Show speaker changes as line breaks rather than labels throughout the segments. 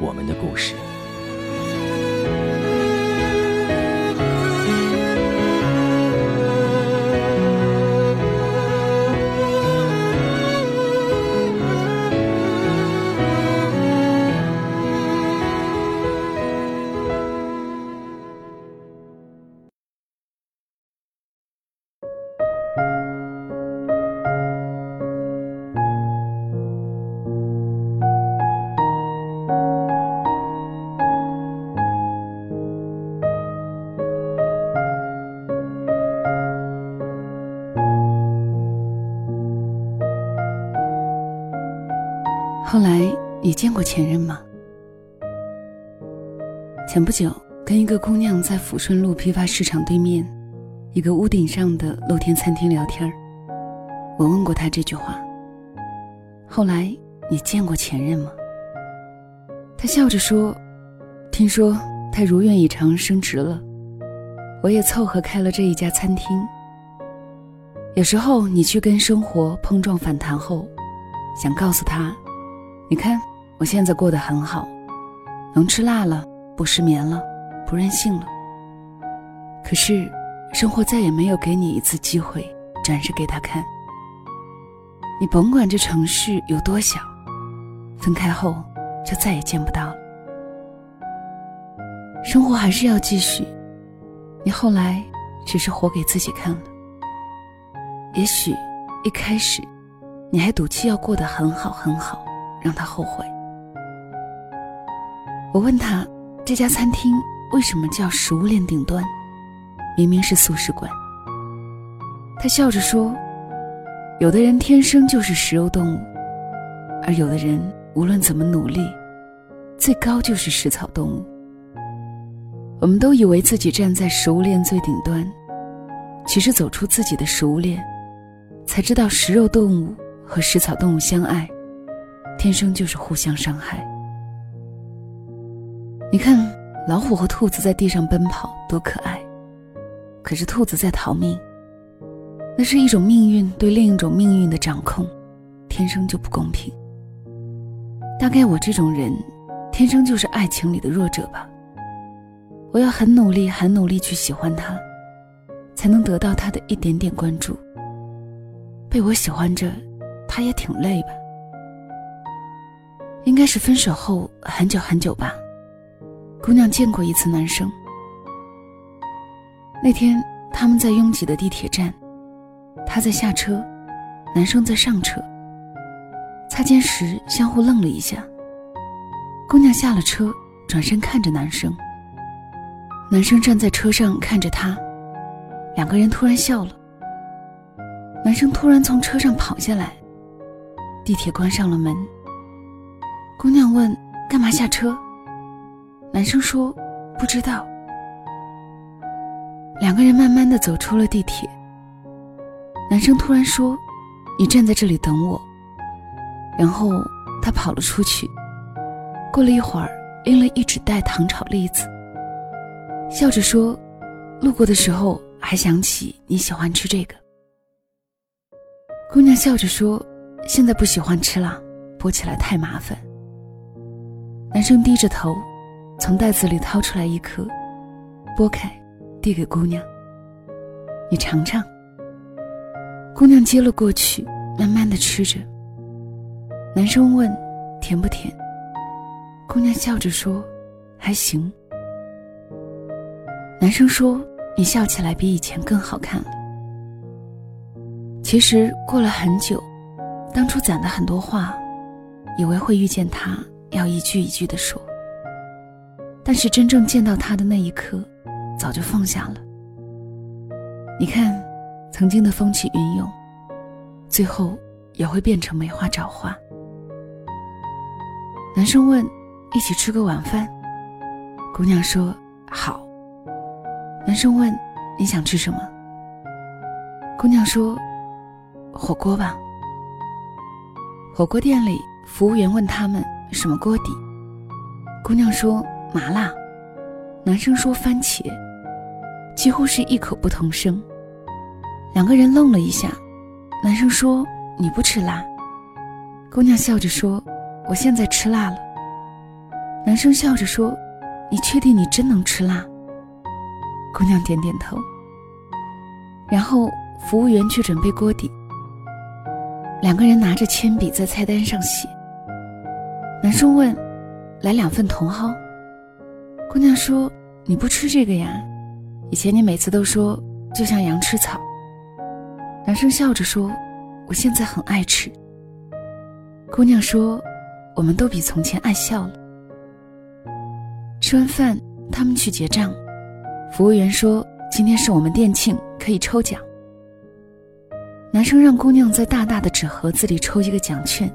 我们的故事。
见过前任吗？前不久跟一个姑娘在抚顺路批发市场对面一个屋顶上的露天餐厅聊天我问过她这句话。后来你见过前任吗？她笑着说：“听说他如愿以偿升职了，我也凑合开了这一家餐厅。有时候你去跟生活碰撞反弹后，想告诉他。”你看，我现在过得很好，能吃辣了，不失眠了，不任性了。可是，生活再也没有给你一次机会展示给他看。你甭管这城市有多小，分开后就再也见不到了。生活还是要继续，你后来只是活给自己看了。也许一开始，你还赌气要过得很好很好。让他后悔。我问他，这家餐厅为什么叫食物链顶端？明明是素食馆。他笑着说：“有的人天生就是食肉动物，而有的人无论怎么努力，最高就是食草动物。我们都以为自己站在食物链最顶端，其实走出自己的食物链，才知道食肉动物和食草动物相爱。”天生就是互相伤害。你看，老虎和兔子在地上奔跑，多可爱。可是兔子在逃命，那是一种命运对另一种命运的掌控，天生就不公平。大概我这种人，天生就是爱情里的弱者吧。我要很努力，很努力去喜欢他，才能得到他的一点点关注。被我喜欢着，他也挺累吧。应该是分手后很久很久吧。姑娘见过一次男生。那天他们在拥挤的地铁站，她在下车，男生在上车。擦肩时相互愣了一下。姑娘下了车，转身看着男生。男生站在车上看着她，两个人突然笑了。男生突然从车上跑下来，地铁关上了门。姑娘问：“干嘛下车？”男生说：“不知道。”两个人慢慢的走出了地铁。男生突然说：“你站在这里等我。”然后他跑了出去。过了一会儿，拎了一纸袋糖炒栗子，笑着说：“路过的时候还想起你喜欢吃这个。”姑娘笑着说：“现在不喜欢吃了，剥起来太麻烦。”男生低着头，从袋子里掏出来一颗，剥开，递给姑娘：“你尝尝。”姑娘接了过去，慢慢的吃着。男生问：“甜不甜？”姑娘笑着说：“还行。男生说：“你笑起来比以前更好看了。”其实过了很久，当初攒的很多话，以为会遇见他，要一句一句的说。但是真正见到他的那一刻，早就放下了。你看，曾经的风起云涌，最后也会变成梅花找花。男生问：“一起吃个晚饭？”姑娘说：“好。”男生问：“你想吃什么？”姑娘说：“火锅吧。”火锅店里，服务员问他们什么锅底，姑娘说：“麻辣。”男生说：“番茄。”几乎是异口不同声。两个人愣了一下，男生说：“你不吃辣。”姑娘笑着说。我现在吃辣了。男生笑着说：“你确定你真能吃辣？”姑娘点点头。然后服务员去准备锅底。两个人拿着铅笔在菜单上写。男生问：“来两份茼蒿。”姑娘说：“你不吃这个呀？以前你每次都说就像羊吃草。”男生笑着说：“我现在很爱吃。”姑娘说。我们都比从前爱笑了。吃完饭，他们去结账，服务员说：“今天是我们店庆，可以抽奖。”男生让姑娘在大大的纸盒子里抽一个奖券。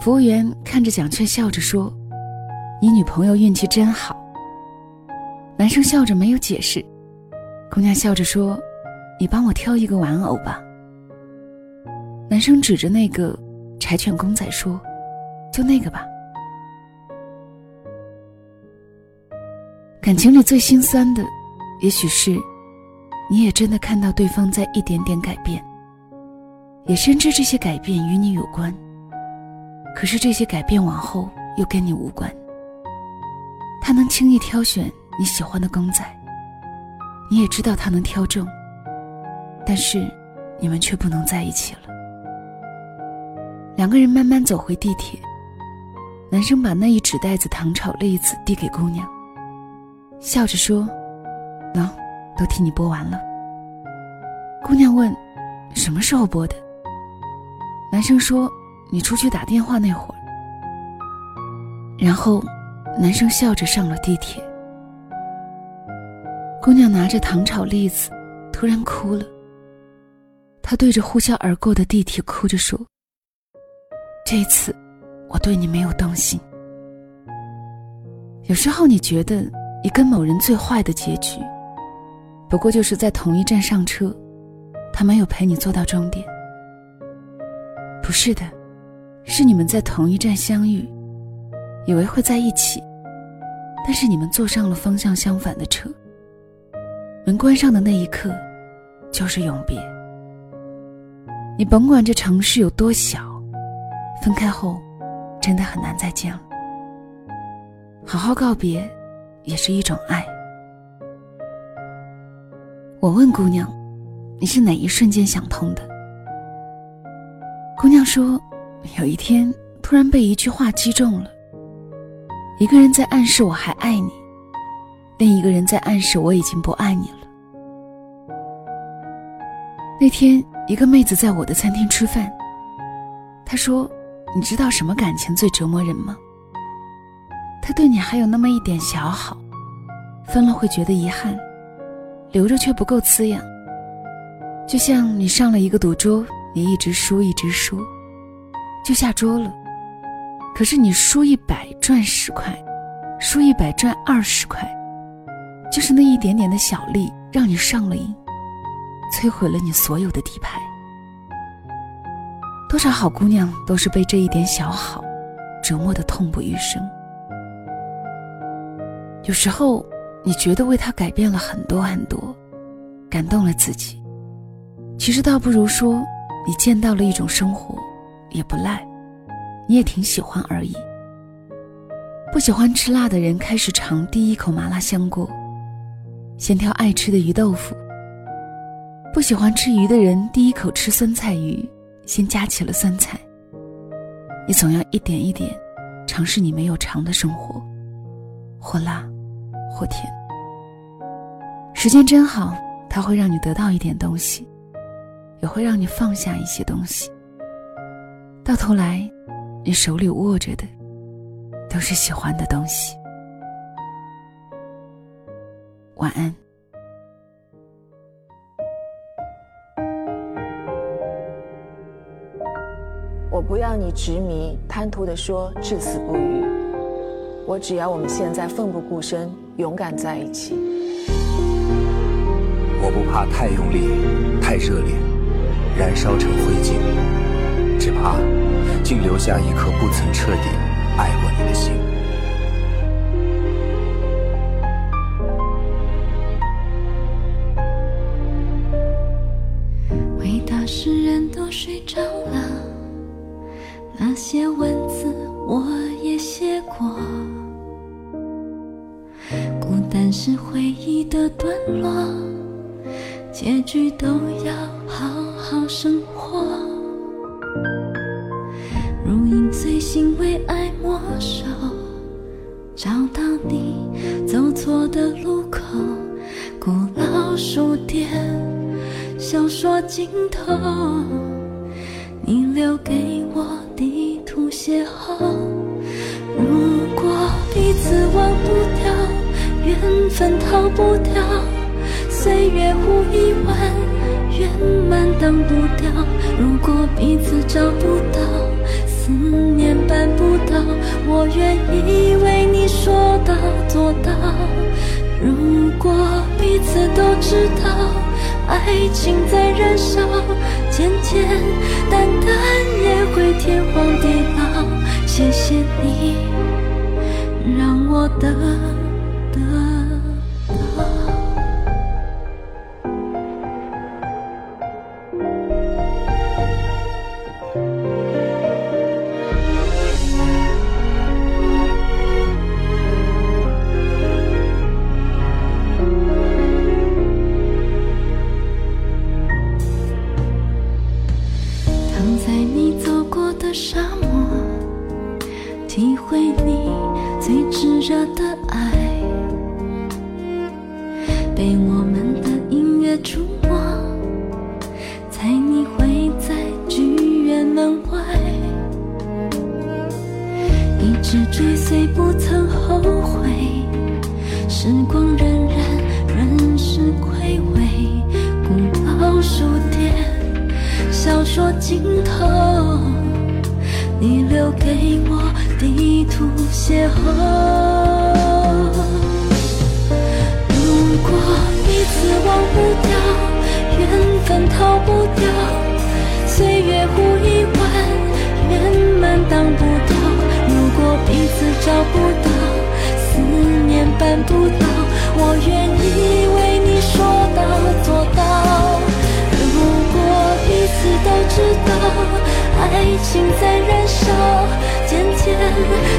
服务员看着奖券，笑着说：“你女朋友运气真好。”男生笑着没有解释，姑娘笑着说：“你帮我挑一个玩偶吧。”男生指着那个柴犬公仔说。就那个吧。感情里最心酸的，也许是，你也真的看到对方在一点点改变，也深知这些改变与你有关，可是这些改变往后又跟你无关。他能轻易挑选你喜欢的公仔，你也知道他能挑中，但是你们却不能在一起了。两个人慢慢走回地铁。男生把那一纸袋子糖炒栗子递给姑娘，笑着说：“喏，都替你剥完了。”姑娘问：“什么时候剥的？”男生说：“你出去打电话那会儿。”然后，男生笑着上了地铁。姑娘拿着糖炒栗子，突然哭了。她对着呼啸而过的地铁哭着说：“这次。”我对你没有动心。有时候你觉得你跟某人最坏的结局，不过就是在同一站上车，他没有陪你坐到终点。不是的，是你们在同一站相遇，以为会在一起，但是你们坐上了方向相反的车。门关上的那一刻，就是永别。你甭管这城市有多小，分开后。真的很难再见了。好好告别，也是一种爱。我问姑娘：“你是哪一瞬间想通的？”姑娘说：“有一天，突然被一句话击中了。一个人在暗示我还爱你，另一个人在暗示我已经不爱你了。”那天，一个妹子在我的餐厅吃饭，她说。你知道什么感情最折磨人吗？他对你还有那么一点小好，分了会觉得遗憾，留着却不够滋养。就像你上了一个赌桌，你一直输一直输，就下桌了。可是你输一百赚十块，输一百赚二十块，就是那一点点的小利让你上了瘾，摧毁了你所有的底牌。多少好姑娘都是被这一点小好折磨的痛不欲生。有时候你觉得为他改变了很多很多，感动了自己，其实倒不如说你见到了一种生活，也不赖，你也挺喜欢而已。不喜欢吃辣的人开始尝第一口麻辣香锅，先挑爱吃的鱼豆腐；不喜欢吃鱼的人第一口吃酸菜鱼。先夹起了酸菜。你总要一点一点尝试你没有尝的生活，或辣，或甜。时间真好，它会让你得到一点东西，也会让你放下一些东西。到头来，你手里握着的，都是喜欢的东西。晚安。
我不要你执迷贪图的说至死不渝，我只要我们现在奋不顾身，勇敢在一起。
我不怕太用力，太热烈，燃烧成灰烬，只怕竟留下一颗不曾彻底爱过你的心。
伟大诗人都睡着了。那些文字我也写过，孤单是回忆的段落，结局都要好好生活。随心为爱默守，找到你走错的路口，古老书店，小说尽头，你留给我。地图邂逅，如果彼此忘不掉，缘分逃不掉，岁月无一万，圆满挡不掉。如果彼此找不到，思念办不到，我愿意为你说到做到。如果彼此都知道。爱情在燃烧，简简单单也会天荒地老。谢谢你，让我得得。的沙漠体会你最炙热的爱被我们的音乐触摸猜你会在剧院门外一直追随不曾后悔时光荏苒人事垂危古老书店小说尽头你留给我地图邂逅。如果彼此忘不掉，缘分逃不掉，岁月无一晚，圆满挡不倒。如果。彼此找不到，思念办不到，我愿意为你说到做到。you.